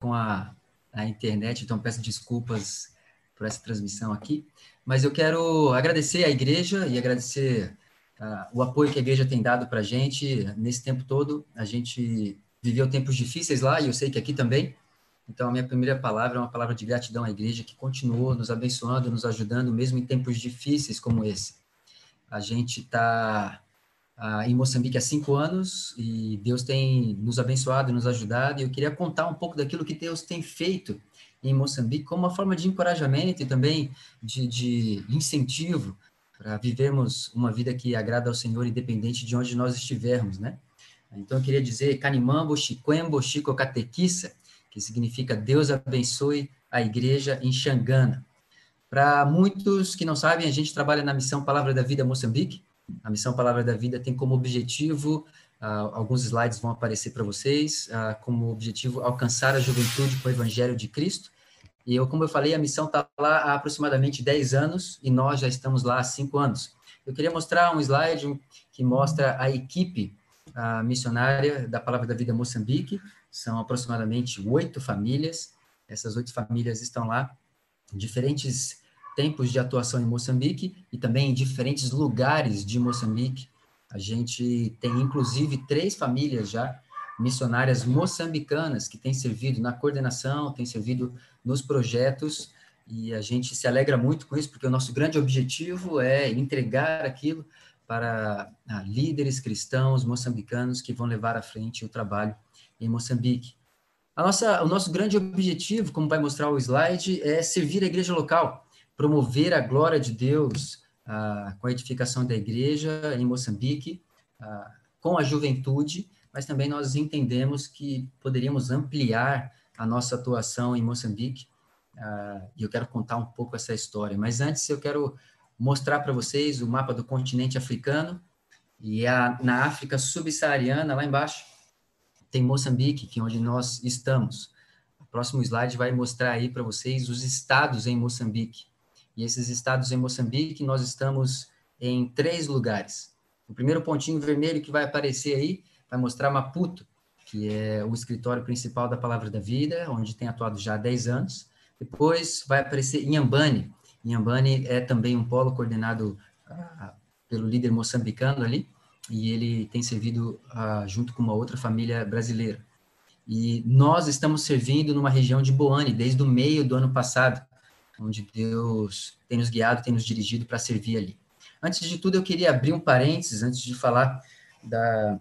com a, a internet, então peço desculpas por essa transmissão aqui. Mas eu quero agradecer à igreja e agradecer uh, o apoio que a igreja tem dado para a gente nesse tempo todo. A gente viveu tempos difíceis lá e eu sei que aqui também. Então, a minha primeira palavra é uma palavra de gratidão à igreja que continuou nos abençoando, nos ajudando, mesmo em tempos difíceis como esse. A gente está ah, em Moçambique há cinco anos e Deus tem nos abençoado, nos ajudado. E eu queria contar um pouco daquilo que Deus tem feito em Moçambique como uma forma de encorajamento e também de, de incentivo para vivermos uma vida que agrada ao Senhor, independente de onde nós estivermos, né? Então, eu queria dizer Canimambo, Chiquembo, Chico Catequissa, que significa Deus abençoe a igreja em Xangana. Para muitos que não sabem, a gente trabalha na missão Palavra da Vida Moçambique. A missão Palavra da Vida tem como objetivo, uh, alguns slides vão aparecer para vocês, uh, como objetivo alcançar a juventude com o Evangelho de Cristo. E eu, como eu falei, a missão está lá há aproximadamente 10 anos e nós já estamos lá há 5 anos. Eu queria mostrar um slide que mostra a equipe a missionária da Palavra da Vida Moçambique. São aproximadamente oito famílias. Essas oito famílias estão lá, diferentes tempos de atuação em Moçambique e também em diferentes lugares de Moçambique. A gente tem, inclusive, três famílias já missionárias moçambicanas que têm servido na coordenação, têm servido nos projetos, e a gente se alegra muito com isso, porque o nosso grande objetivo é entregar aquilo para ah, líderes cristãos moçambicanos que vão levar à frente o trabalho em Moçambique. Nossa, o nosso grande objetivo, como vai mostrar o slide, é servir a igreja local, promover a glória de Deus ah, com a edificação da igreja em Moçambique, ah, com a juventude, mas também nós entendemos que poderíamos ampliar a nossa atuação em Moçambique, ah, e eu quero contar um pouco essa história. Mas antes eu quero mostrar para vocês o mapa do continente africano, e a, na África subsaariana, lá embaixo, tem Moçambique, que é onde nós estamos. O próximo slide vai mostrar aí para vocês os estados em Moçambique. E esses estados em Moçambique, nós estamos em três lugares. O primeiro pontinho vermelho que vai aparecer aí vai mostrar Maputo, que é o escritório principal da Palavra da Vida, onde tem atuado já há 10 anos. Depois vai aparecer Inhambane, Inhambane é também um polo coordenado uh, pelo líder moçambicano ali, e ele tem servido uh, junto com uma outra família brasileira. E nós estamos servindo numa região de Boane desde o meio do ano passado, onde Deus tem nos guiado, tem nos dirigido para servir ali. Antes de tudo, eu queria abrir um parênteses, antes de falar da,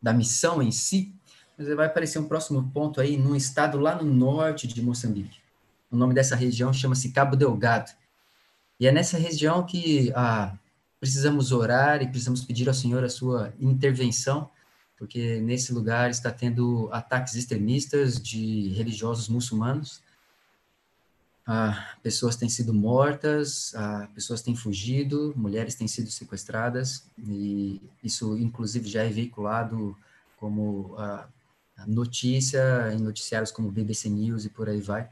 da missão em si, mas vai aparecer um próximo ponto aí, num estado lá no norte de Moçambique. O nome dessa região chama-se Cabo Delgado. E é nessa região que ah, precisamos orar e precisamos pedir ao Senhor a sua intervenção, porque nesse lugar está tendo ataques extremistas de religiosos muçulmanos. Ah, pessoas têm sido mortas, ah, pessoas têm fugido, mulheres têm sido sequestradas, e isso, inclusive, já é veiculado como ah, notícia em noticiários como BBC News e por aí vai.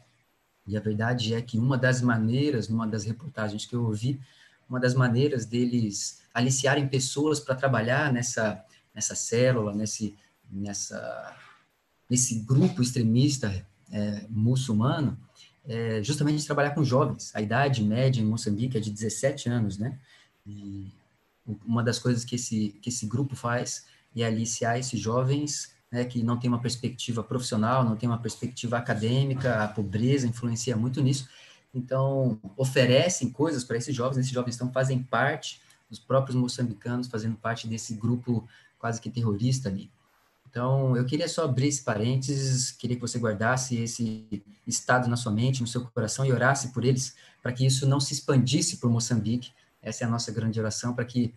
E a verdade é que uma das maneiras, numa das reportagens que eu ouvi, uma das maneiras deles aliciarem pessoas para trabalhar nessa, nessa célula, nesse, nessa, nesse grupo extremista é, muçulmano, é justamente trabalhar com jovens. A idade média em Moçambique é de 17 anos, né? E uma das coisas que esse, que esse grupo faz é aliciar esses jovens né, que não tem uma perspectiva profissional, não tem uma perspectiva acadêmica, a pobreza influencia muito nisso. Então, oferecem coisas para esses jovens, esses jovens então fazem parte, os próprios moçambicanos fazendo parte desse grupo quase que terrorista ali. Então, eu queria só abrir esse parênteses, queria que você guardasse esse estado na sua mente, no seu coração e orasse por eles, para que isso não se expandisse por Moçambique. Essa é a nossa grande oração, para que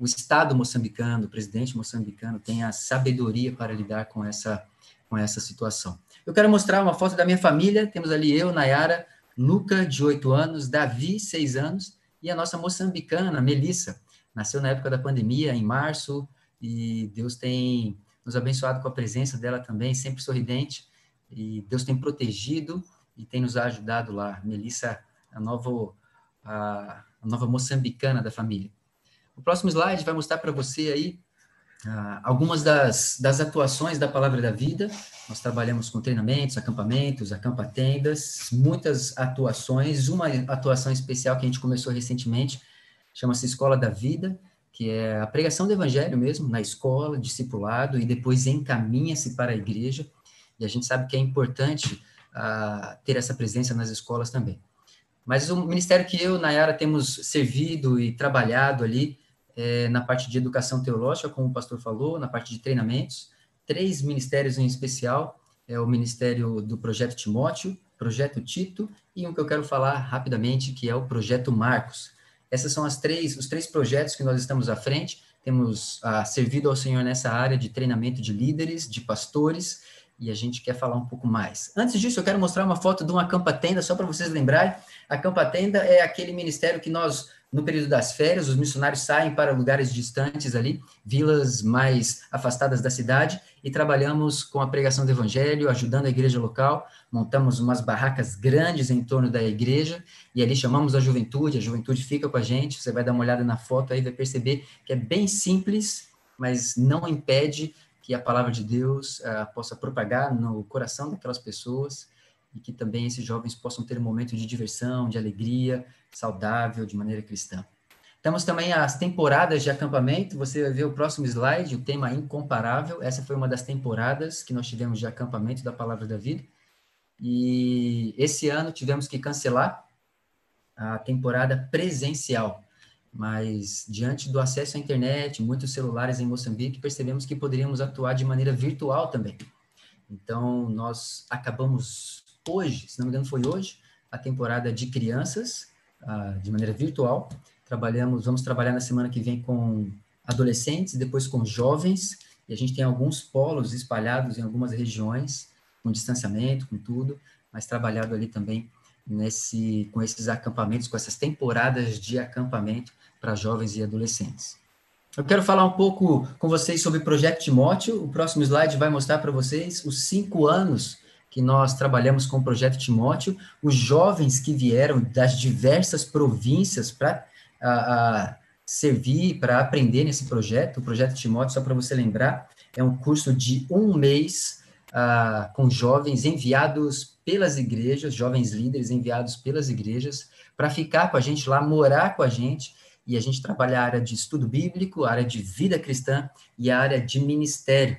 o Estado moçambicano, o presidente moçambicano tenha sabedoria para lidar com essa, com essa situação. Eu quero mostrar uma foto da minha família, temos ali eu, Nayara, Nuca, de 8 anos, Davi, 6 anos, e a nossa moçambicana, Melissa, nasceu na época da pandemia, em março, e Deus tem nos abençoado com a presença dela também, sempre sorridente, e Deus tem protegido e tem nos ajudado lá. Melissa, a nova, a, nova moçambicana da família. O próximo slide vai mostrar para você aí ah, algumas das, das atuações da Palavra da Vida. Nós trabalhamos com treinamentos, acampamentos, acampa-tendas, muitas atuações. Uma atuação especial que a gente começou recentemente chama-se Escola da Vida, que é a pregação do Evangelho mesmo, na escola, discipulado, e depois encaminha-se para a igreja. E a gente sabe que é importante uh, ter essa presença nas escolas também. Mas o ministério que eu, Nayara, temos servido e trabalhado ali é, na parte de educação teológica, como o pastor falou, na parte de treinamentos, três ministérios em especial, é o ministério do Projeto Timóteo, Projeto Tito, e um que eu quero falar rapidamente, que é o Projeto Marcos. Essas são as três, os três projetos que nós estamos à frente, temos ah, servido ao Senhor nessa área de treinamento de líderes, de pastores, e a gente quer falar um pouco mais. Antes disso, eu quero mostrar uma foto de uma campa-tenda, só para vocês lembrarem. A campa-tenda é aquele ministério que nós, no período das férias, os missionários saem para lugares distantes ali, vilas mais afastadas da cidade, e trabalhamos com a pregação do evangelho, ajudando a igreja local. Montamos umas barracas grandes em torno da igreja, e ali chamamos a juventude, a juventude fica com a gente. Você vai dar uma olhada na foto aí, vai perceber que é bem simples, mas não impede que a palavra de Deus uh, possa propagar no coração daquelas pessoas e que também esses jovens possam ter um momento de diversão, de alegria, saudável, de maneira cristã. Temos também as temporadas de acampamento. Você vai ver o próximo slide, o tema incomparável. Essa foi uma das temporadas que nós tivemos de acampamento da Palavra da Vida. E esse ano tivemos que cancelar a temporada presencial mas diante do acesso à internet, muitos celulares em Moçambique, percebemos que poderíamos atuar de maneira virtual também. Então, nós acabamos hoje, se não me engano foi hoje, a temporada de crianças, uh, de maneira virtual. Trabalhamos, vamos trabalhar na semana que vem com adolescentes, depois com jovens, e a gente tem alguns polos espalhados em algumas regiões, com distanciamento, com tudo, mas trabalhado ali também nesse, com esses acampamentos, com essas temporadas de acampamento para jovens e adolescentes. Eu quero falar um pouco com vocês sobre o Projeto Timóteo. O próximo slide vai mostrar para vocês os cinco anos que nós trabalhamos com o Projeto Timóteo, os jovens que vieram das diversas províncias para servir, para aprender nesse projeto. O Projeto Timóteo, só para você lembrar, é um curso de um mês uh, com jovens enviados pelas igrejas, jovens líderes enviados pelas igrejas, para ficar com a gente lá, morar com a gente e a gente trabalha a área de estudo bíblico, a área de vida cristã e a área de ministério.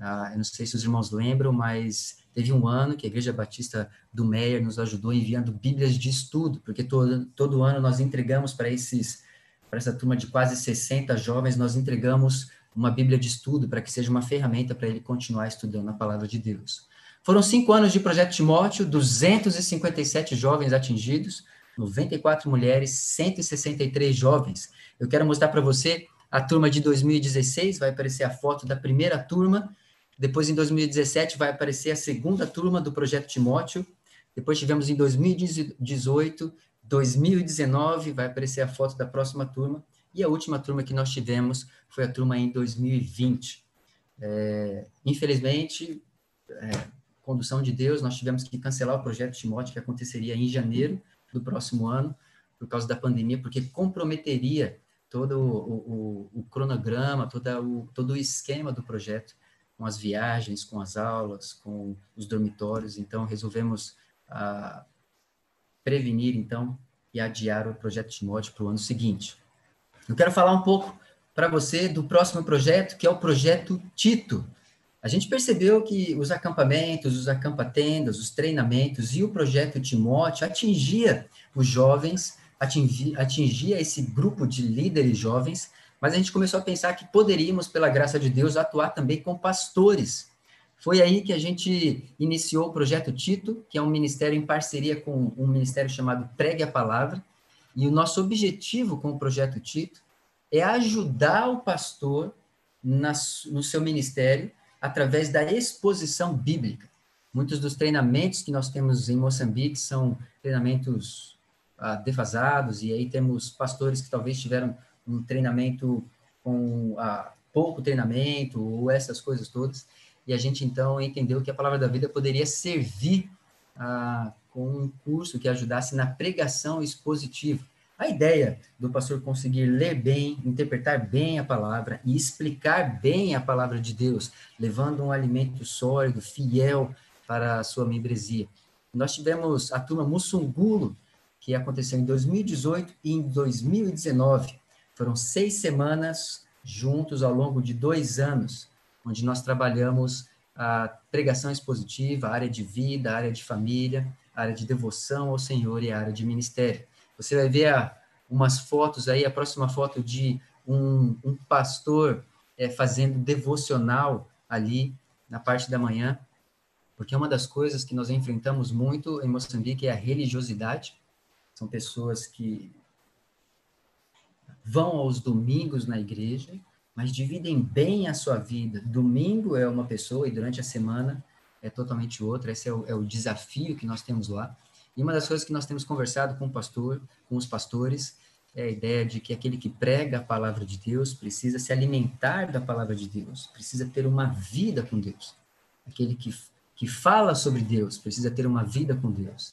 Ah, eu não sei se os irmãos lembram, mas teve um ano que a Igreja Batista do Meyer nos ajudou enviando Bíblias de estudo, porque todo, todo ano nós entregamos para esses para essa turma de quase 60 jovens, nós entregamos uma Bíblia de estudo para que seja uma ferramenta para ele continuar estudando a palavra de Deus. Foram cinco anos de Projeto Timóteo, 257 jovens atingidos, 94 mulheres, 163 jovens. Eu quero mostrar para você a turma de 2016, vai aparecer a foto da primeira turma. Depois, em 2017, vai aparecer a segunda turma do Projeto Timóteo. Depois tivemos em 2018, 2019, vai aparecer a foto da próxima turma. E a última turma que nós tivemos foi a turma em 2020. É, infelizmente, é, condução de Deus, nós tivemos que cancelar o projeto Timóteo, que aconteceria em janeiro, do próximo ano, por causa da pandemia, porque comprometeria todo o, o, o cronograma, todo o, todo o esquema do projeto, com as viagens, com as aulas, com os dormitórios. Então, resolvemos ah, prevenir, então, e adiar o projeto Timóteo para o ano seguinte. Eu quero falar um pouco para você do próximo projeto, que é o projeto Tito. A gente percebeu que os acampamentos, os acampatendas, os treinamentos e o projeto Timóteo atingia os jovens, atingia, atingia esse grupo de líderes jovens, mas a gente começou a pensar que poderíamos, pela graça de Deus, atuar também com pastores. Foi aí que a gente iniciou o projeto Tito, que é um ministério em parceria com um ministério chamado Pregue a Palavra, e o nosso objetivo com o projeto Tito é ajudar o pastor na, no seu ministério através da exposição bíblica. Muitos dos treinamentos que nós temos em Moçambique são treinamentos ah, defasados, e aí temos pastores que talvez tiveram um treinamento com ah, pouco treinamento, ou essas coisas todas, e a gente então entendeu que a palavra da vida poderia servir ah, com um curso que ajudasse na pregação expositiva, A ideia do pastor conseguir ler bem, interpretar bem a palavra e explicar bem a palavra de Deus, levando um alimento sólido, fiel para a sua membresia. Nós tivemos a turma Mussungulo, que aconteceu em 2018 e em 2019. Foram seis semanas juntos ao longo de dois anos, onde nós trabalhamos a pregação expositiva, a área de vida, a área de família, a área de devoção ao Senhor e a área de ministério. Você vai ver a, umas fotos aí, a próxima foto de um, um pastor é, fazendo devocional ali na parte da manhã, porque uma das coisas que nós enfrentamos muito em Moçambique é a religiosidade. São pessoas que vão aos domingos na igreja, mas dividem bem a sua vida. Domingo é uma pessoa e durante a semana é totalmente outra. Esse é o, é o desafio que nós temos lá. E uma das coisas que nós temos conversado com o pastor, com os pastores, é a ideia de que aquele que prega a palavra de Deus precisa se alimentar da palavra de Deus, precisa ter uma vida com Deus. Aquele que, que fala sobre Deus precisa ter uma vida com Deus.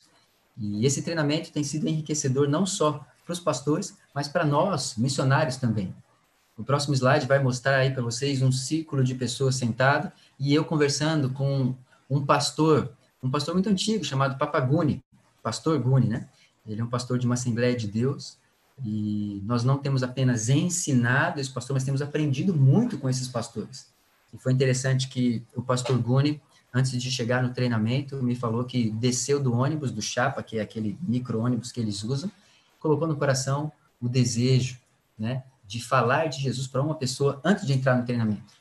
E esse treinamento tem sido enriquecedor não só para os pastores, mas para nós, missionários também. O próximo slide vai mostrar aí para vocês um círculo de pessoas sentado e eu conversando com um pastor, um pastor muito antigo chamado Papaguni, pastor Guni, né? Ele é um pastor de uma Assembleia de Deus e nós não temos apenas ensinado esse pastor, mas temos aprendido muito com esses pastores. E foi interessante que o pastor Guni, antes de chegar no treinamento, me falou que desceu do ônibus, do Chapa, que é aquele micro-ônibus que eles usam, colocou no coração o desejo, né, de falar de Jesus para uma pessoa antes de entrar no treinamento.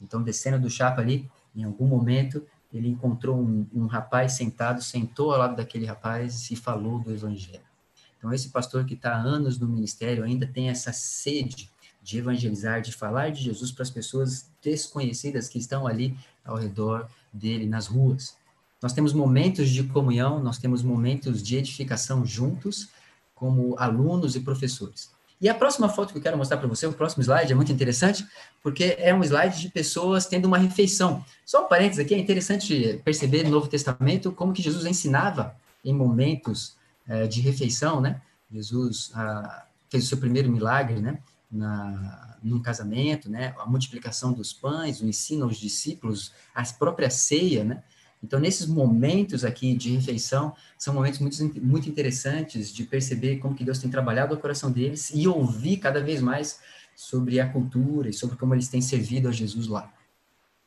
Então, descendo do Chapa ali, em algum momento, ele encontrou um, um rapaz sentado, sentou ao lado daquele rapaz e falou do evangelho. Então, esse pastor que está há anos no ministério ainda tem essa sede de evangelizar, de falar de Jesus para as pessoas desconhecidas que estão ali ao redor dele, nas ruas. Nós temos momentos de comunhão, nós temos momentos de edificação juntos, como alunos e professores. E a próxima foto que eu quero mostrar para você, o próximo slide, é muito interessante, porque é um slide de pessoas tendo uma refeição. Só um parênteses aqui, é interessante perceber no Novo Testamento como que Jesus ensinava em momentos é, de refeição, né? Jesus ah, fez o seu primeiro milagre, né? Na, num casamento, né? A multiplicação dos pães, o ensino aos discípulos, a própria ceia, né? Então, nesses momentos aqui de refeição, são momentos muito, muito interessantes de perceber como que Deus tem trabalhado o coração deles e ouvir cada vez mais sobre a cultura e sobre como eles têm servido a Jesus lá.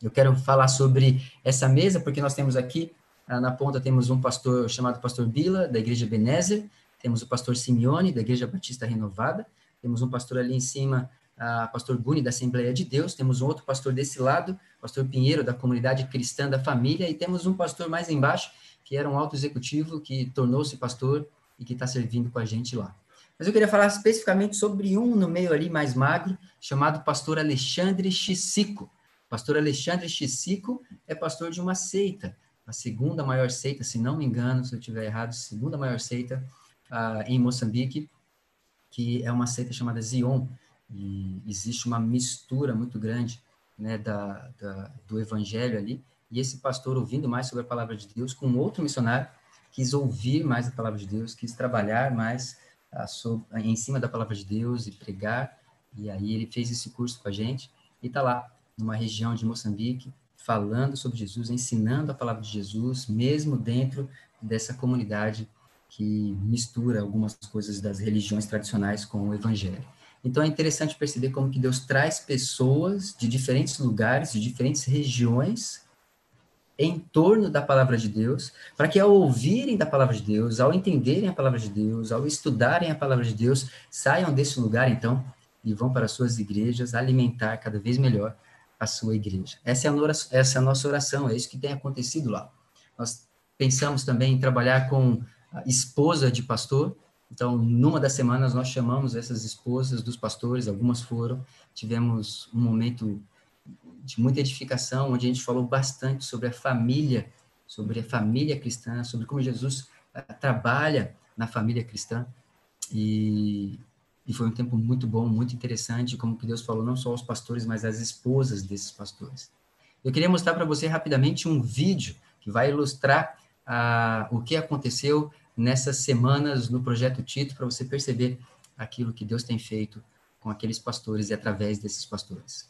Eu quero falar sobre essa mesa, porque nós temos aqui, ah, na ponta, temos um pastor chamado Pastor Bila, da Igreja Benézer, temos o pastor Simeone, da Igreja Batista Renovada, temos um pastor ali em cima, a pastor Guni, da Assembleia de Deus, temos um outro pastor desse lado, pastor Pinheiro, da Comunidade Cristã da Família, e temos um pastor mais embaixo, que era um alto executivo, que tornou-se pastor e que está servindo com a gente lá. Mas eu queria falar especificamente sobre um no meio ali mais magro, chamado pastor Alexandre Chissico. Pastor Alexandre Chissico é pastor de uma seita, a segunda maior seita, se não me engano, se eu estiver errado, segunda maior seita uh, em Moçambique, que é uma seita chamada Zion, e existe uma mistura muito grande né, da, da, do evangelho ali, e esse pastor, ouvindo mais sobre a palavra de Deus, com outro missionário, quis ouvir mais a palavra de Deus, quis trabalhar mais a, a, em cima da palavra de Deus e pregar, e aí ele fez esse curso com a gente, e está lá, numa região de Moçambique, falando sobre Jesus, ensinando a palavra de Jesus, mesmo dentro dessa comunidade que mistura algumas coisas das religiões tradicionais com o evangelho. Então é interessante perceber como que Deus traz pessoas de diferentes lugares, de diferentes regiões, em torno da palavra de Deus, para que ao ouvirem da palavra de Deus, ao entenderem a palavra de Deus, ao estudarem a palavra de Deus, saiam desse lugar então e vão para as suas igrejas alimentar cada vez melhor a sua igreja. Essa é a, essa é a nossa oração, é isso que tem acontecido lá. Nós pensamos também em trabalhar com esposa de pastor, então, numa das semanas, nós chamamos essas esposas dos pastores, algumas foram, tivemos um momento de muita edificação, onde a gente falou bastante sobre a família, sobre a família cristã, sobre como Jesus uh, trabalha na família cristã, e, e foi um tempo muito bom, muito interessante, como que Deus falou não só aos pastores, mas às esposas desses pastores. Eu queria mostrar para você rapidamente um vídeo que vai ilustrar uh, o que aconteceu nessas semanas no Projeto Tito, para você perceber aquilo que Deus tem feito com aqueles pastores e através desses pastores.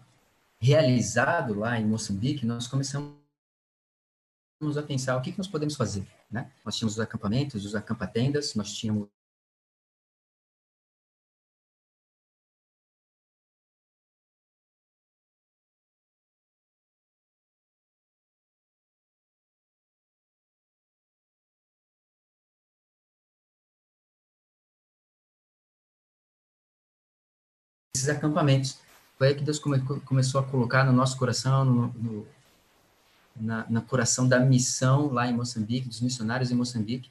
realizado lá em Moçambique, nós começamos a pensar o que, que nós podemos fazer. Né? Nós tínhamos os acampamentos, os acampatendas, nós tínhamos esses acampamentos. Foi aí que Deus come, começou a colocar no nosso coração, no, no, na, na coração da missão lá em Moçambique, dos missionários em Moçambique,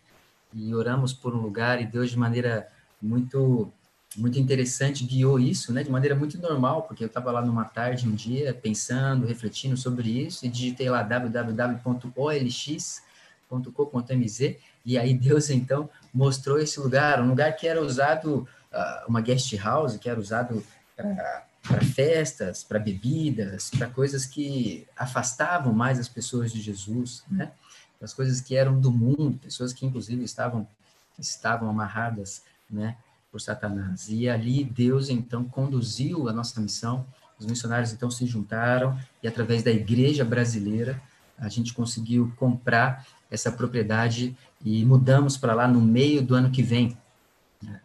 e oramos por um lugar, e Deus, de maneira muito muito interessante, guiou isso, né, de maneira muito normal, porque eu estava lá numa tarde, um dia, pensando, refletindo sobre isso, e digitei lá www.olx.com.mz, e aí Deus, então, mostrou esse lugar, um lugar que era usado, uh, uma guest house, que era usado para festas, para bebidas, para coisas que afastavam mais as pessoas de Jesus, né? As coisas que eram do mundo, pessoas que inclusive estavam estavam amarradas, né, por Satanás. E ali Deus então conduziu a nossa missão. Os missionários então se juntaram e através da igreja brasileira a gente conseguiu comprar essa propriedade e mudamos para lá no meio do ano que vem.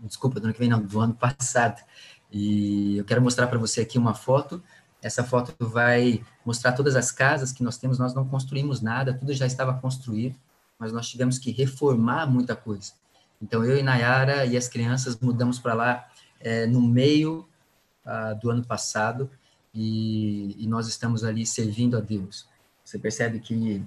Desculpa, do ano que vem não, do ano passado. E eu quero mostrar para você aqui uma foto. Essa foto vai mostrar todas as casas que nós temos. Nós não construímos nada, tudo já estava construído, mas nós tivemos que reformar muita coisa. Então, eu e Nayara e as crianças mudamos para lá é, no meio uh, do ano passado e, e nós estamos ali servindo a Deus. Você percebe que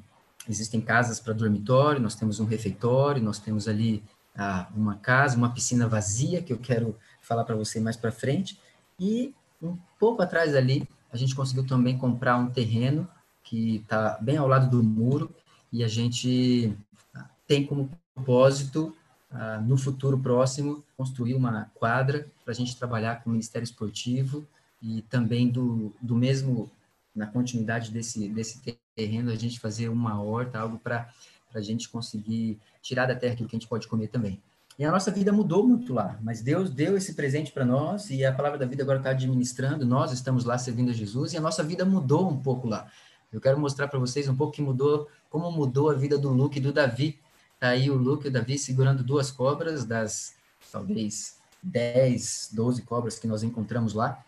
existem casas para dormitório, nós temos um refeitório, nós temos ali ah, uma casa, uma piscina vazia, que eu quero falar para você mais para frente, e um pouco atrás ali, a gente conseguiu também comprar um terreno que está bem ao lado do muro, e a gente ah, tem como propósito, ah, no futuro próximo, construir uma quadra para a gente trabalhar com o Ministério Esportivo e também do, do mesmo, na continuidade desse, desse terreno, a gente fazer uma horta, algo para a gente conseguir tirar da terra aquilo que a gente pode comer também. E a nossa vida mudou muito lá, mas Deus deu esse presente para nós e a palavra da vida agora está administrando. Nós estamos lá servindo a Jesus e a nossa vida mudou um pouco lá. Eu quero mostrar para vocês um pouco que mudou, como mudou a vida do Luke e do Davi. Tá aí o Luke e o Davi segurando duas cobras das talvez 10, 12 cobras que nós encontramos lá.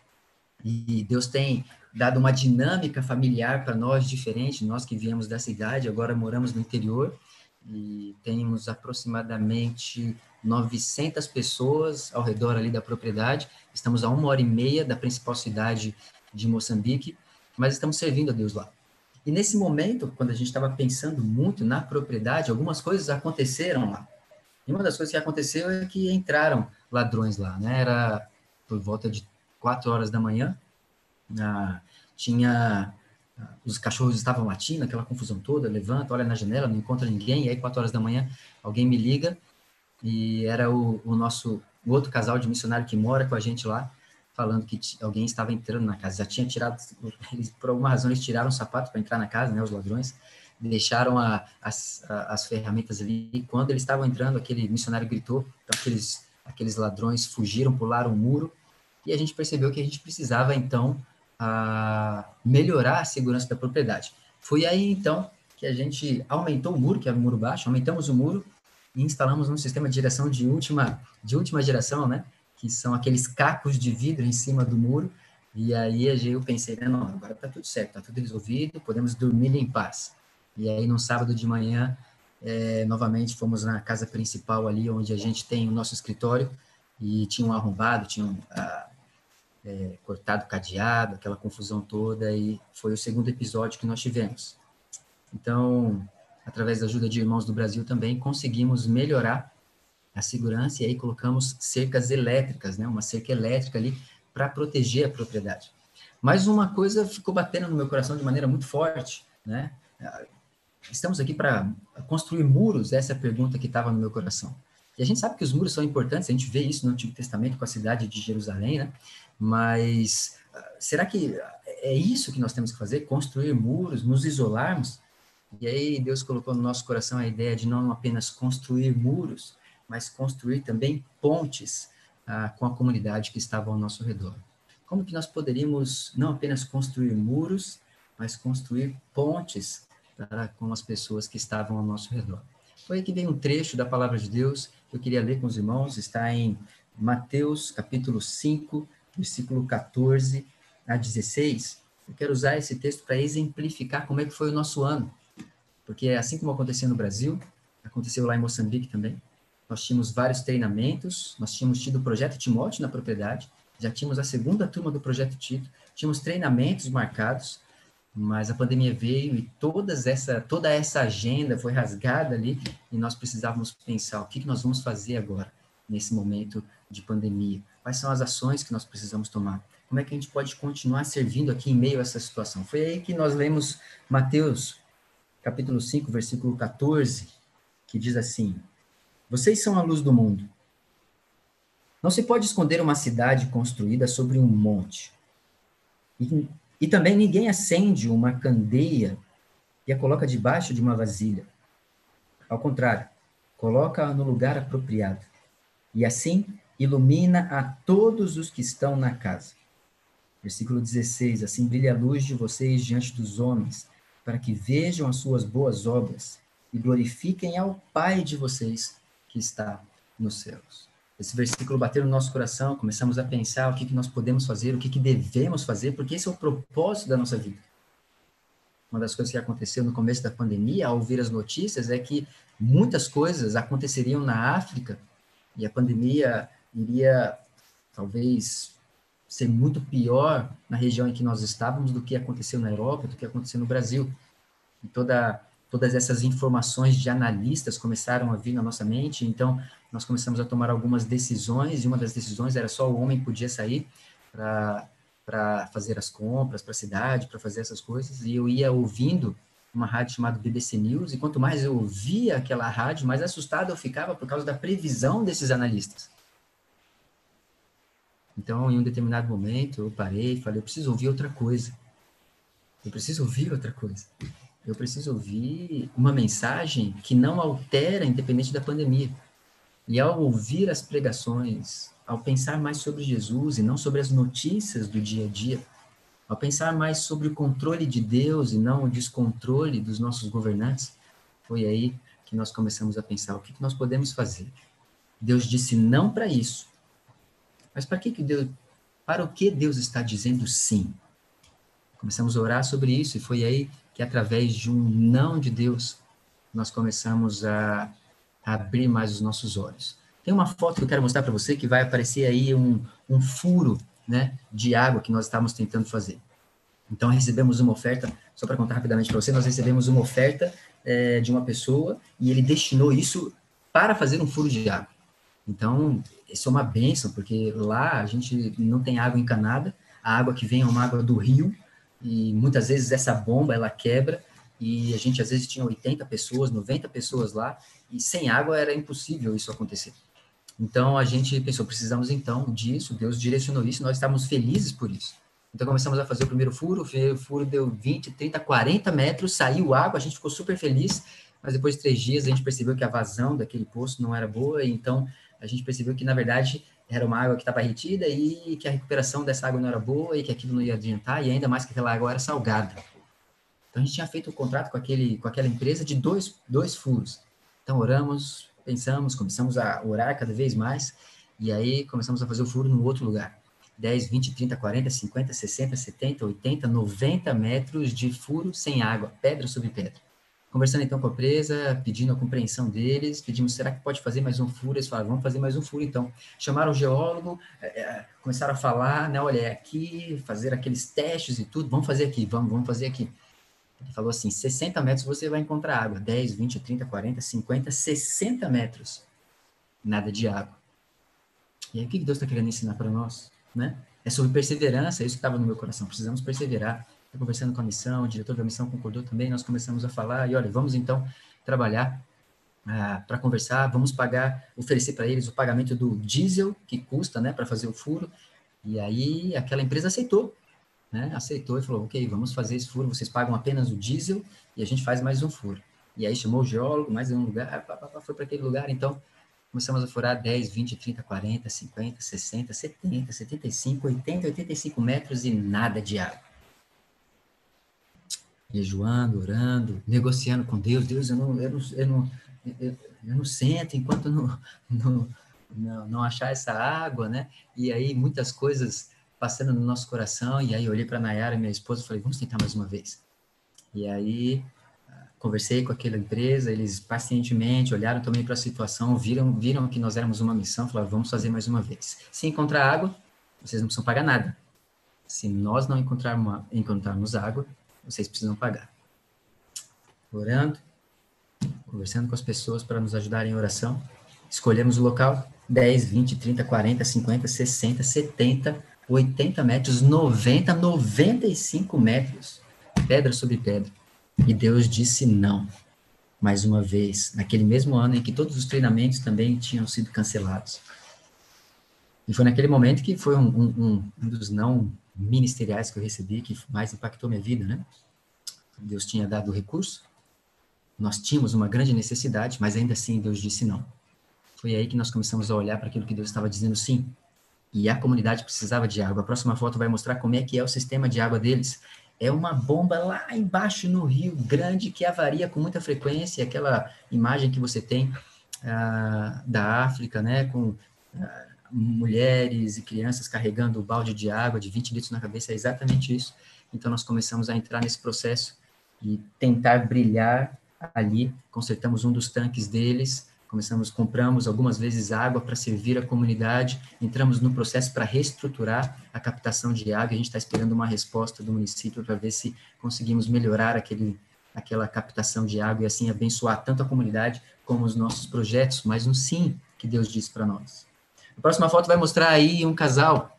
E Deus tem dado uma dinâmica familiar para nós diferente, nós que viemos da cidade, agora moramos no interior e temos aproximadamente 900 pessoas ao redor ali da propriedade. Estamos a uma hora e meia da principal cidade de Moçambique, mas estamos servindo a Deus lá. E nesse momento, quando a gente estava pensando muito na propriedade, algumas coisas aconteceram lá. E uma das coisas que aconteceu é que entraram ladrões lá, né? Era por volta de quatro horas da manhã, ah, tinha ah, os cachorros estavam latindo, aquela confusão toda, levanta, olha na janela, não encontra ninguém, e aí quatro horas da manhã alguém me liga e era o, o nosso o outro casal de missionário que mora com a gente lá, falando que alguém estava entrando na casa, já tinha tirado, eles, por alguma razão eles tiraram o sapato para entrar na casa, né, os ladrões, deixaram a, as, a, as ferramentas ali, e quando eles estavam entrando, aquele missionário gritou, então aqueles, aqueles ladrões fugiram, pularam o muro, e a gente percebeu que a gente precisava, então, a melhorar a segurança da propriedade. Foi aí, então, que a gente aumentou o muro, que era o muro baixo, aumentamos o muro e instalamos um sistema de direção de última, de última geração, né? Que são aqueles cacos de vidro em cima do muro. E aí eu pensei, né, não, agora tá tudo certo, tá tudo resolvido, podemos dormir em paz. E aí, no sábado de manhã, é, novamente fomos na casa principal ali, onde a gente tem o nosso escritório, e tinha um arrombado, tinha um, ah, é, cortado cadeado, aquela confusão toda, e foi o segundo episódio que nós tivemos. Então, através da ajuda de irmãos do Brasil também, conseguimos melhorar a segurança e aí colocamos cercas elétricas, né, uma cerca elétrica ali para proteger a propriedade. Mas uma coisa ficou batendo no meu coração de maneira muito forte, né? Estamos aqui para construir muros, essa é a pergunta que estava no meu coração. E a gente sabe que os muros são importantes, a gente vê isso no Antigo Testamento com a cidade de Jerusalém, né? Mas ah, será que é isso que nós temos que fazer? Construir muros, nos isolarmos? E aí Deus colocou no nosso coração a ideia de não apenas construir muros, mas construir também pontes ah, com a comunidade que estava ao nosso redor. Como que nós poderíamos não apenas construir muros, mas construir pontes para, com as pessoas que estavam ao nosso redor? Foi aí que vem um trecho da palavra de Deus que eu queria ler com os irmãos, está em Mateus capítulo 5, versículo 14 a 16. Eu quero usar esse texto para exemplificar como é que foi o nosso ano. Porque assim como aconteceu no Brasil, aconteceu lá em Moçambique também. Nós tínhamos vários treinamentos, nós tínhamos tido o projeto Timóteo na propriedade, já tínhamos a segunda turma do projeto Tito, tínhamos treinamentos marcados, mas a pandemia veio e todas essa, toda essa agenda foi rasgada ali e nós precisávamos pensar o que, que nós vamos fazer agora, nesse momento de pandemia. Quais são as ações que nós precisamos tomar? Como é que a gente pode continuar servindo aqui em meio a essa situação? Foi aí que nós lemos Mateus, capítulo 5, versículo 14, que diz assim: Vocês são a luz do mundo. Não se pode esconder uma cidade construída sobre um monte. E e também ninguém acende uma candeia e a coloca debaixo de uma vasilha. Ao contrário, coloca-a no lugar apropriado. E assim ilumina a todos os que estão na casa. Versículo 16: Assim brilha a luz de vocês diante dos homens, para que vejam as suas boas obras e glorifiquem ao Pai de vocês que está nos céus. esse versículo bateu no nosso coração, começamos a pensar o que, que nós podemos fazer, o que, que devemos fazer, porque esse é o propósito da nossa vida. Uma das coisas que aconteceu no começo da pandemia, ao ouvir as notícias, é que muitas coisas aconteceriam na África e a pandemia iria, talvez, ser muito pior na região em que nós estávamos do que aconteceu na Europa, do que aconteceu no Brasil. E toda, todas essas informações de analistas começaram a vir na nossa mente, então nós começamos a tomar algumas decisões, e uma das decisões era só o homem podia sair para fazer as compras para a cidade, para fazer essas coisas, e eu ia ouvindo uma rádio chamada BBC News, e quanto mais eu ouvia aquela rádio, mais assustado eu ficava por causa da previsão desses analistas. Então, em um determinado momento, eu parei e falei, eu preciso ouvir outra coisa. Eu preciso ouvir outra coisa. Eu preciso ouvir uma mensagem que não altera, independente da pandemia. E ao ouvir as pregações, ao pensar mais sobre Jesus e não sobre as notícias do dia a dia, ao pensar mais sobre o controle de Deus e não o descontrole dos nossos governantes, foi aí que nós começamos a pensar o que nós podemos fazer. Deus disse não para isso. Mas para que que Deus, para o que Deus está dizendo sim? Começamos a orar sobre isso e foi aí que através de um não de Deus nós começamos a abrir mais os nossos olhos. Tem uma foto que eu quero mostrar para você que vai aparecer aí um, um furo né, de água que nós estávamos tentando fazer. Então, recebemos uma oferta, só para contar rapidamente para você, nós recebemos uma oferta é, de uma pessoa e ele destinou isso para fazer um furo de água. Então, isso é uma benção, porque lá a gente não tem água encanada, a água que vem é uma água do rio, e muitas vezes essa bomba ela quebra, e a gente às vezes tinha 80 pessoas, 90 pessoas lá, e sem água era impossível isso acontecer. Então a gente pensou, precisamos então disso, Deus direcionou isso, nós estávamos felizes por isso. Então começamos a fazer o primeiro furo, o furo deu 20, 30, 40 metros, saiu água, a gente ficou super feliz, mas depois de três dias a gente percebeu que a vazão daquele poço não era boa, então a gente percebeu que na verdade era uma água que estava retida e que a recuperação dessa água não era boa e que aquilo não ia adiantar, e ainda mais que aquela água era salgada. Então a gente tinha feito um contrato com, aquele, com aquela empresa de dois, dois furos. Então oramos, pensamos, começamos a orar cada vez mais, e aí começamos a fazer o furo no outro lugar. 10, 20, 30, 40, 50, 60, 70, 80, 90 metros de furo sem água, pedra sobre pedra. Conversando então com a empresa, pedindo a compreensão deles, pedimos, será que pode fazer mais um furo? Eles falaram, vamos fazer mais um furo então. Chamaram o geólogo, é, começaram a falar, né, olha, é aqui, fazer aqueles testes e tudo, vamos fazer aqui, vamos, vamos fazer aqui. Ele falou assim: 60 metros você vai encontrar água. 10, 20, 30, 40, 50, 60 metros. Nada de água. E aí, o que Deus está querendo ensinar para nós? Né? É sobre perseverança, é isso que estava no meu coração. Precisamos perseverar. Estou conversando com a missão, o diretor da missão concordou também. Nós começamos a falar, e olha, vamos então trabalhar ah, para conversar, vamos pagar, oferecer para eles o pagamento do diesel que custa né, para fazer o furo. E aí, aquela empresa aceitou né, aceitou e falou, ok, vamos fazer esse furo, vocês pagam apenas o diesel e a gente faz mais um furo. E aí chamou o geólogo, mais um lugar, foi para aquele lugar, então começamos a furar 10, 20, 30, 40, 50, 60, 70, 75, 80, 85 metros e nada de água. Jejuando, orando, negociando com Deus, Deus, eu não, eu não, eu não, eu, eu não sento enquanto não, não, não, não achar essa água, né? E aí muitas coisas passando no nosso coração. E aí eu olhei para Nayara, minha esposa, e falei: vamos tentar mais uma vez. E aí conversei com aquela empresa, eles pacientemente olharam também para a situação, viram, viram que nós éramos uma missão, falaram: vamos fazer mais uma vez. Se encontrar água, vocês não precisam pagar nada. Se nós não encontrarmos, encontrarmos água, vocês precisam pagar. Orando, conversando com as pessoas para nos ajudarem em oração, escolhemos o local 10, 20, 30, 40, 50, 60, 70 80 metros, 90, 95 metros, pedra sobre pedra. E Deus disse não, mais uma vez, naquele mesmo ano em que todos os treinamentos também tinham sido cancelados. E foi naquele momento que foi um, um, um dos não ministeriais que eu recebi que mais impactou minha vida, né? Deus tinha dado o recurso, nós tínhamos uma grande necessidade, mas ainda assim Deus disse não. Foi aí que nós começamos a olhar para aquilo que Deus estava dizendo sim e a comunidade precisava de água. A próxima foto vai mostrar como é que é o sistema de água deles. É uma bomba lá embaixo no rio, grande, que avaria com muita frequência, aquela imagem que você tem ah, da África, né, com mulheres e crianças carregando o balde de água de 20 litros na cabeça, é exatamente isso. Então, nós começamos a entrar nesse processo e tentar brilhar ali. Consertamos um dos tanques deles, começamos, compramos algumas vezes água para servir a comunidade, entramos no processo para reestruturar a captação de água, a gente está esperando uma resposta do município para ver se conseguimos melhorar aquele, aquela captação de água e assim abençoar tanto a comunidade como os nossos projetos, mas um sim que Deus disse para nós. A próxima foto vai mostrar aí um casal,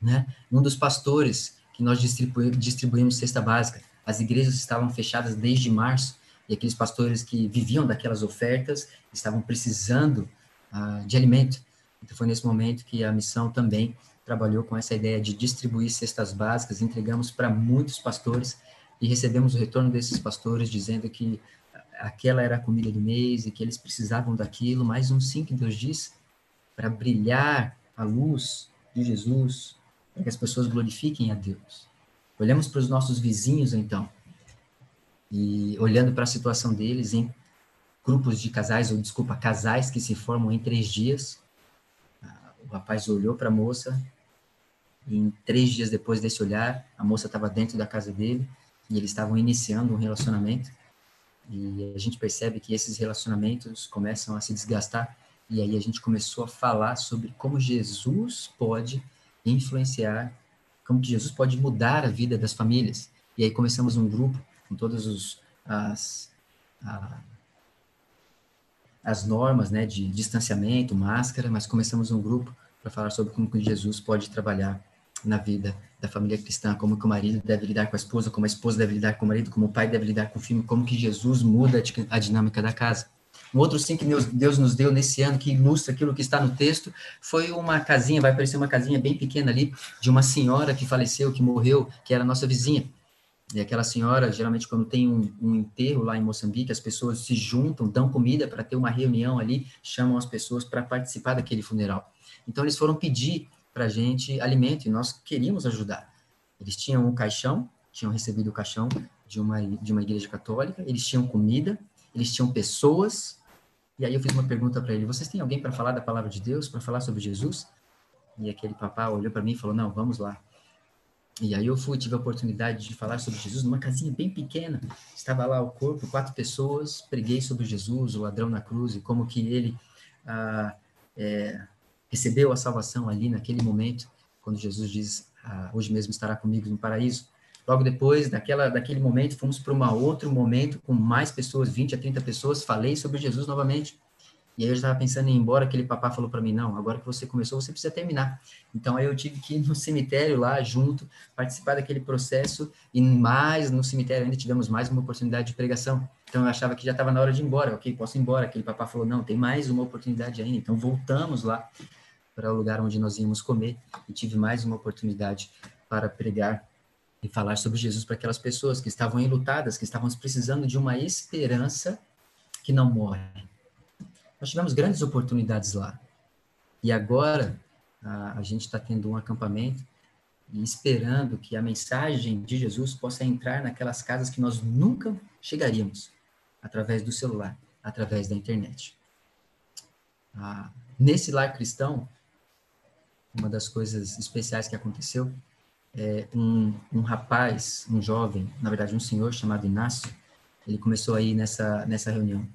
né? Um dos pastores que nós distribuímos, cesta básica. As igrejas estavam fechadas desde março e aqueles pastores que viviam daquelas ofertas estavam precisando uh, de alimento. Então foi nesse momento que a missão também trabalhou com essa ideia de distribuir cestas básicas, entregamos para muitos pastores e recebemos o retorno desses pastores dizendo que aquela era a comida do mês e que eles precisavam daquilo, mais um sim que Deus diz para brilhar a luz de Jesus, para que as pessoas glorifiquem a Deus. Olhamos para os nossos vizinhos, então, e olhando para a situação deles em grupos de casais, ou desculpa, casais que se formam em três dias. O rapaz olhou para a moça, e três dias depois desse olhar, a moça estava dentro da casa dele, e eles estavam iniciando um relacionamento. E a gente percebe que esses relacionamentos começam a se desgastar e aí a gente começou a falar sobre como Jesus pode influenciar, como que Jesus pode mudar a vida das famílias. E aí começamos um grupo com todas os, as, a, as normas né, de distanciamento, máscara, mas começamos um grupo para falar sobre como que Jesus pode trabalhar na vida da família cristã, como que o marido deve lidar com a esposa, como a esposa deve lidar com o marido, como o pai deve lidar com o filho, como que Jesus muda a dinâmica da casa. Um outro sim que Deus nos deu nesse ano, que ilustra aquilo que está no texto, foi uma casinha, vai parecer uma casinha bem pequena ali, de uma senhora que faleceu, que morreu, que era nossa vizinha. E aquela senhora, geralmente, quando tem um, um enterro lá em Moçambique, as pessoas se juntam, dão comida para ter uma reunião ali, chamam as pessoas para participar daquele funeral. Então, eles foram pedir para a gente alimento e nós queríamos ajudar. Eles tinham um caixão, tinham recebido o caixão de uma, de uma igreja católica, eles tinham comida, eles tinham pessoas e aí eu fiz uma pergunta para ele: vocês têm alguém para falar da palavra de Deus, para falar sobre Jesus? E aquele papá olhou para mim e falou: não, vamos lá. E aí eu fui, tive a oportunidade de falar sobre Jesus numa casinha bem pequena. Estava lá o corpo, quatro pessoas, preguei sobre Jesus, o ladrão na cruz, e como que ele ah, é, recebeu a salvação ali naquele momento, quando Jesus diz, ah, hoje mesmo estará comigo no paraíso. Logo depois daquela, daquele momento, fomos para um outro momento com mais pessoas, 20 a 30 pessoas, falei sobre Jesus novamente. E aí eu estava pensando em ir embora, aquele papá falou para mim, não, agora que você começou, você precisa terminar. Então aí eu tive que ir no cemitério lá junto, participar daquele processo, e mais no cemitério ainda tivemos mais uma oportunidade de pregação. Então eu achava que já estava na hora de ir embora, ok, posso ir embora. Aquele papá falou, não, tem mais uma oportunidade ainda. Então voltamos lá para o lugar onde nós íamos comer, e tive mais uma oportunidade para pregar e falar sobre Jesus para aquelas pessoas que estavam enlutadas, que estavam precisando de uma esperança que não morre. Nós tivemos grandes oportunidades lá. E agora a, a gente está tendo um acampamento e esperando que a mensagem de Jesus possa entrar naquelas casas que nós nunca chegaríamos através do celular, através da internet. Ah, nesse lar cristão, uma das coisas especiais que aconteceu é, um, um rapaz, um jovem, na verdade um senhor chamado Inácio, ele começou aí nessa, nessa reunião.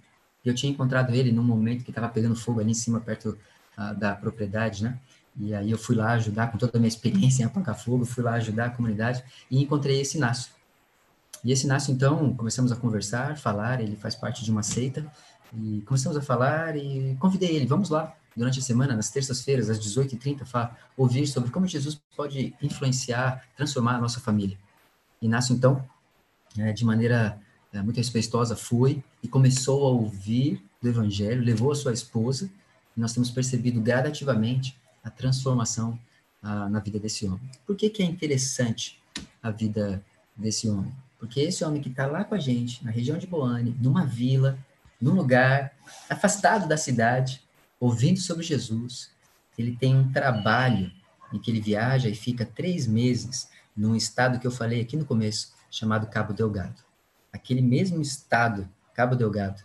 E eu tinha encontrado ele num momento que estava pegando fogo ali em cima, perto uh, da propriedade, né? E aí eu fui lá ajudar, com toda a minha experiência em apagar fogo, fui lá ajudar a comunidade e encontrei esse Inácio. E esse Inácio, então, começamos a conversar, falar, ele faz parte de uma seita, e começamos a falar e convidei ele, vamos lá, durante a semana, nas terças-feiras, às 18h30, ouvir sobre como Jesus pode influenciar, transformar a nossa família. Inácio, então, é, de maneira é, muito respeitosa, foi e começou a ouvir do Evangelho, levou a sua esposa, e nós temos percebido gradativamente a transformação a, na vida desse homem. Por que, que é interessante a vida desse homem? Porque esse homem que está lá com a gente, na região de Boane, numa vila, num lugar afastado da cidade, ouvindo sobre Jesus, ele tem um trabalho em que ele viaja e fica três meses num estado que eu falei aqui no começo, chamado Cabo Delgado. Aquele mesmo estado, Cabo Delgado,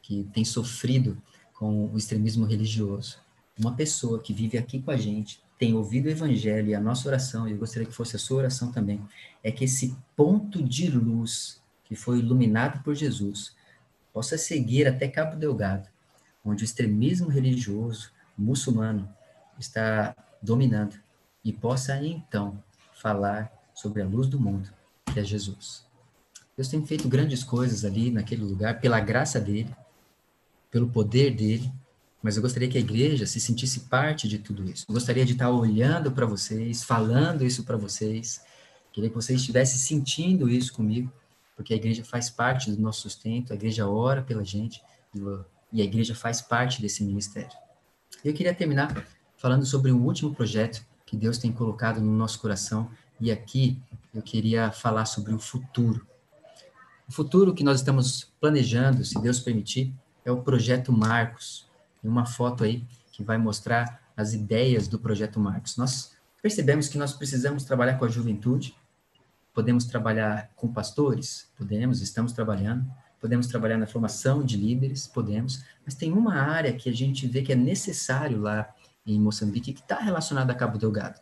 que tem sofrido com o extremismo religioso. uma pessoa que vive aqui com a gente, tem ouvido o evangelho e a nossa oração, e eu gostaria que fosse a sua oração também, é que esse ponto de luz que foi iluminado por Jesus possa seguir até Cabo Delgado, onde o extremismo religioso muçulmano está dominando, e possa então falar sobre a luz do mundo, que é Jesus. Deus tem feito grandes coisas ali naquele lugar, pela graça dele, pelo poder dele, mas eu gostaria que a igreja se sentisse parte de tudo isso. Eu gostaria de estar olhando para vocês, falando isso para vocês. Queria que vocês estivessem sentindo isso comigo, porque a igreja faz parte do nosso sustento, a igreja ora pela gente e a igreja faz parte desse ministério. Eu queria terminar falando sobre um último projeto que Deus tem colocado no nosso coração, e aqui eu queria falar sobre o futuro. O futuro que nós estamos planejando, se Deus permitir, é o projeto Marcos. Tem uma foto aí que vai mostrar as ideias do projeto Marcos. Nós percebemos que nós precisamos trabalhar com a juventude, podemos trabalhar com pastores, podemos, estamos trabalhando, podemos trabalhar na formação de líderes, podemos, mas tem uma área que a gente vê que é necessário lá em Moçambique que está relacionada a Cabo Delgado.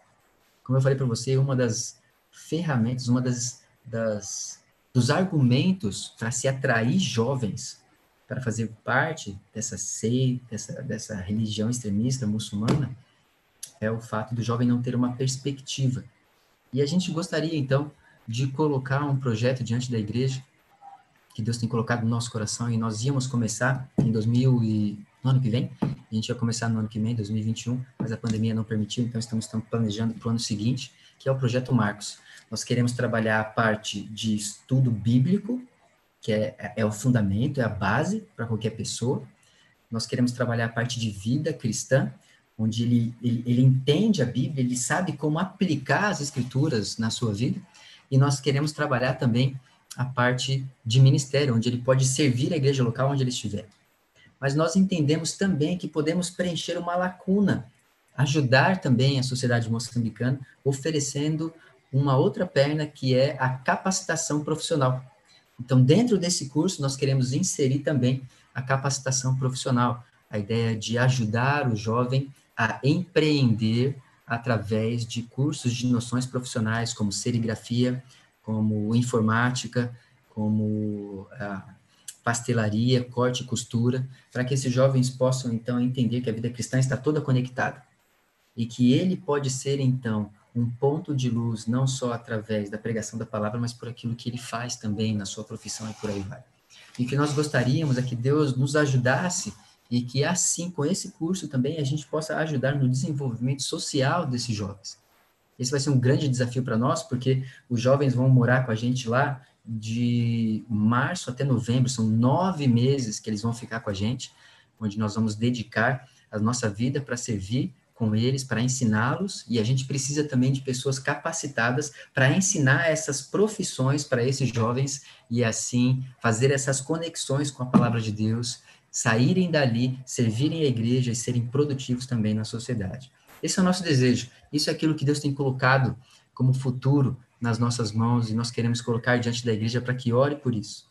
Como eu falei para você, uma das ferramentas, uma das, das dos argumentos para se atrair jovens para fazer parte dessa seita, dessa, dessa religião extremista muçulmana, é o fato do jovem não ter uma perspectiva. E a gente gostaria, então, de colocar um projeto diante da igreja que Deus tem colocado no nosso coração e nós íamos começar em 2000 e no ano que vem. A gente ia começar no ano que vem, 2021, mas a pandemia não permitiu, então estamos, estamos planejando para o ano seguinte, que é o projeto Marcos. Nós queremos trabalhar a parte de estudo bíblico, que é, é, é o fundamento, é a base para qualquer pessoa. Nós queremos trabalhar a parte de vida cristã, onde ele, ele, ele entende a Bíblia, ele sabe como aplicar as escrituras na sua vida. E nós queremos trabalhar também a parte de ministério, onde ele pode servir a igreja local onde ele estiver. Mas nós entendemos também que podemos preencher uma lacuna, ajudar também a sociedade moçambicana, oferecendo uma outra perna que é a capacitação profissional. Então, dentro desse curso, nós queremos inserir também a capacitação profissional, a ideia de ajudar o jovem a empreender através de cursos de noções profissionais, como serigrafia, como informática, como ah, pastelaria, corte e costura, para que esses jovens possam, então, entender que a vida cristã está toda conectada e que ele pode ser, então, um ponto de luz, não só através da pregação da palavra, mas por aquilo que ele faz também na sua profissão e por aí vai. E que nós gostaríamos é que Deus nos ajudasse e que assim, com esse curso também, a gente possa ajudar no desenvolvimento social desses jovens. Esse vai ser um grande desafio para nós, porque os jovens vão morar com a gente lá de março até novembro, são nove meses que eles vão ficar com a gente, onde nós vamos dedicar a nossa vida para servir com eles para ensiná-los e a gente precisa também de pessoas capacitadas para ensinar essas profissões para esses jovens e assim fazer essas conexões com a palavra de Deus, saírem dali, servirem a igreja e serem produtivos também na sociedade. Esse é o nosso desejo. Isso é aquilo que Deus tem colocado como futuro nas nossas mãos e nós queremos colocar diante da igreja para que ore por isso.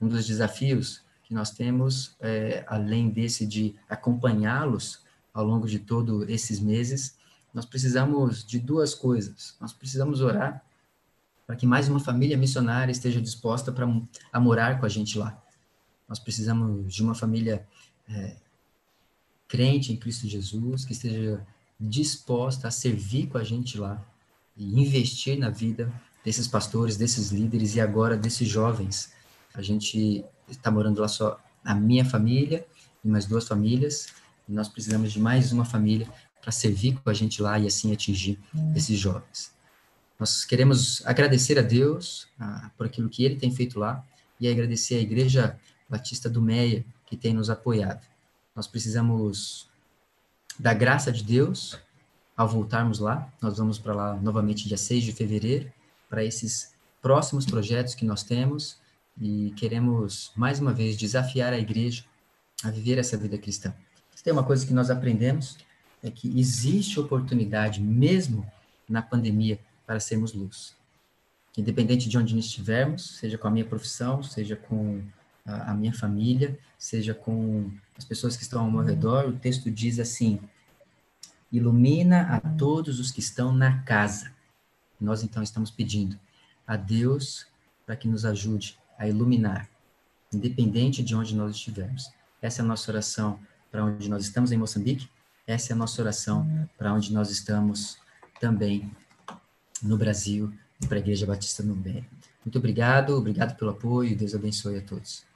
Um dos desafios que nós temos, é, além desse de acompanhá-los, ao longo de todos esses meses, nós precisamos de duas coisas. Nós precisamos orar para que mais uma família missionária esteja disposta para a morar com a gente lá. Nós precisamos de uma família é, crente em Cristo Jesus, que esteja disposta a servir com a gente lá e investir na vida desses pastores, desses líderes e agora desses jovens. A gente está morando lá só a minha família e mais duas famílias, e nós precisamos de mais uma família para servir com a gente lá e assim atingir hum. esses jovens. Nós queremos agradecer a Deus ah, por aquilo que Ele tem feito lá e agradecer à Igreja Batista do Meia que tem nos apoiado. Nós precisamos da graça de Deus ao voltarmos lá. Nós vamos para lá novamente dia 6 de fevereiro para esses próximos projetos que nós temos e queremos mais uma vez desafiar a igreja a viver essa vida cristã. Tem uma coisa que nós aprendemos, é que existe oportunidade, mesmo na pandemia, para sermos luz. Independente de onde estivermos, seja com a minha profissão, seja com a, a minha família, seja com as pessoas que estão ao meu redor. O texto diz assim: ilumina a todos os que estão na casa. Nós então estamos pedindo a Deus para que nos ajude a iluminar, independente de onde nós estivermos. Essa é a nossa oração para onde nós estamos em Moçambique. Essa é a nossa oração para onde nós estamos também no Brasil e para a Igreja Batista no Bem. Muito obrigado, obrigado pelo apoio, Deus abençoe a todos.